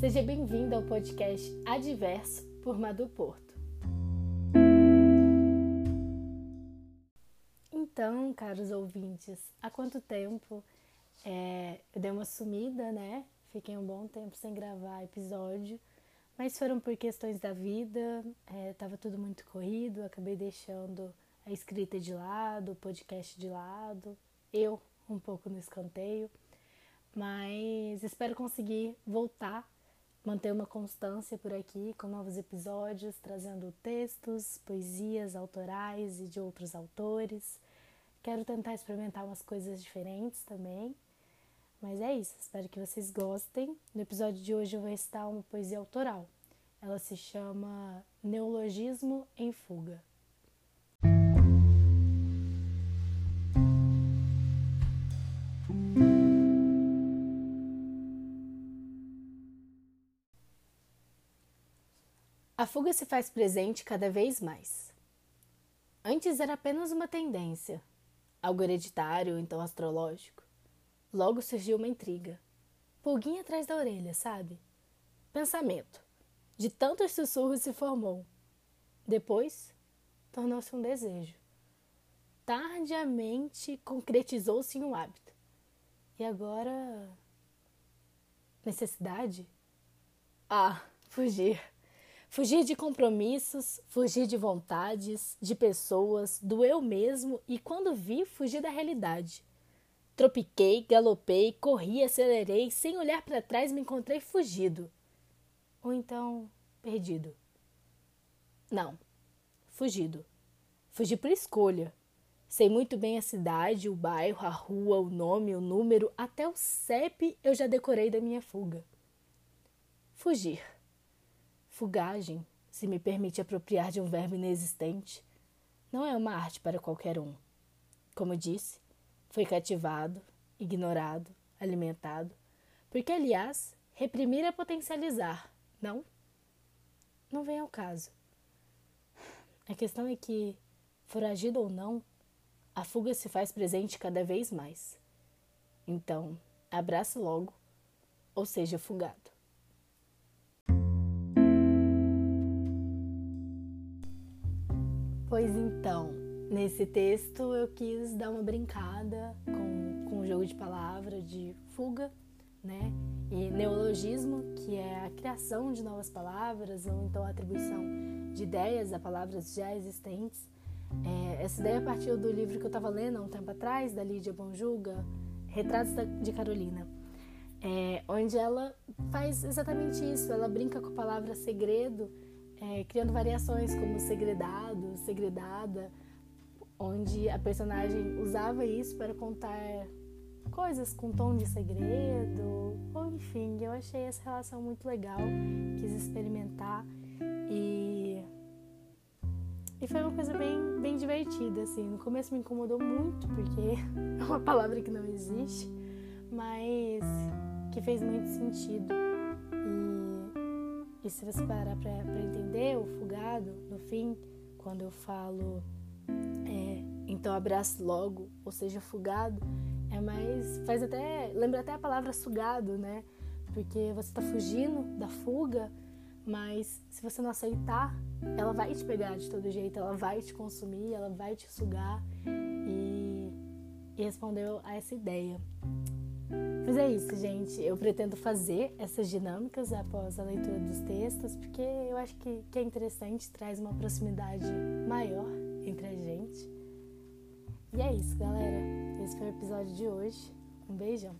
Seja bem-vindo ao podcast Adverso por Madu Porto. Então, caros ouvintes, há quanto tempo é, eu dei uma sumida, né? Fiquei um bom tempo sem gravar episódio, mas foram por questões da vida, é, tava tudo muito corrido, acabei deixando a escrita de lado, o podcast de lado, eu um pouco no escanteio, mas espero conseguir voltar manter uma constância por aqui com novos episódios, trazendo textos, poesias autorais e de outros autores. Quero tentar experimentar umas coisas diferentes também. Mas é isso, espero que vocês gostem. No episódio de hoje eu vou recitar uma poesia autoral. Ela se chama Neologismo em Fuga. A fuga se faz presente cada vez mais. Antes era apenas uma tendência, algo hereditário, então astrológico. Logo surgiu uma intriga. Pulguinha atrás da orelha, sabe? Pensamento. De tantos sussurros se formou. Depois, tornou-se um desejo. Tardiamente concretizou-se em um hábito. E agora. Necessidade? Ah, fugir. Fugir de compromissos, fugir de vontades, de pessoas, do eu mesmo e, quando vi, fugir da realidade. Tropiquei, galopei, corri, acelerei, sem olhar para trás me encontrei fugido. Ou então, perdido. Não, fugido. Fugi por escolha. Sei muito bem a cidade, o bairro, a rua, o nome, o número, até o CEP eu já decorei da minha fuga. Fugir. Fugagem, se me permite apropriar de um verbo inexistente, não é uma arte para qualquer um. Como disse, foi cativado, ignorado, alimentado, porque, aliás, reprimir é potencializar, não? Não vem ao caso. A questão é que, foragido ou não, a fuga se faz presente cada vez mais. Então, abrace logo, ou seja fugado. Pois então, nesse texto eu quis dar uma brincada com, com o jogo de palavra de fuga, né? E neologismo, que é a criação de novas palavras ou então a atribuição de ideias a palavras já existentes. É, essa ideia partiu do livro que eu estava lendo há um tempo atrás, da Lídia Bonjuga, Retratos de Carolina, é, onde ela faz exatamente isso. Ela brinca com a palavra segredo é, criando variações como segredado, segredada, onde a personagem usava isso para contar coisas com tom de segredo, ou enfim, eu achei essa relação muito legal, quis experimentar e e foi uma coisa bem, bem divertida, assim. No começo me incomodou muito, porque é uma palavra que não existe, mas que fez muito sentido. E se você parar para entender o fugado, no fim, quando eu falo é, então abraço logo, ou seja, fugado, é mais. faz até. lembra até a palavra sugado, né? Porque você está fugindo da fuga, mas se você não aceitar, ela vai te pegar de todo jeito, ela vai te consumir, ela vai te sugar. E, e respondeu a essa ideia. Mas é isso, gente. Eu pretendo fazer essas dinâmicas após a leitura dos textos, porque eu acho que, que é interessante, traz uma proximidade maior entre a gente. E é isso, galera. Esse foi o episódio de hoje. Um beijão.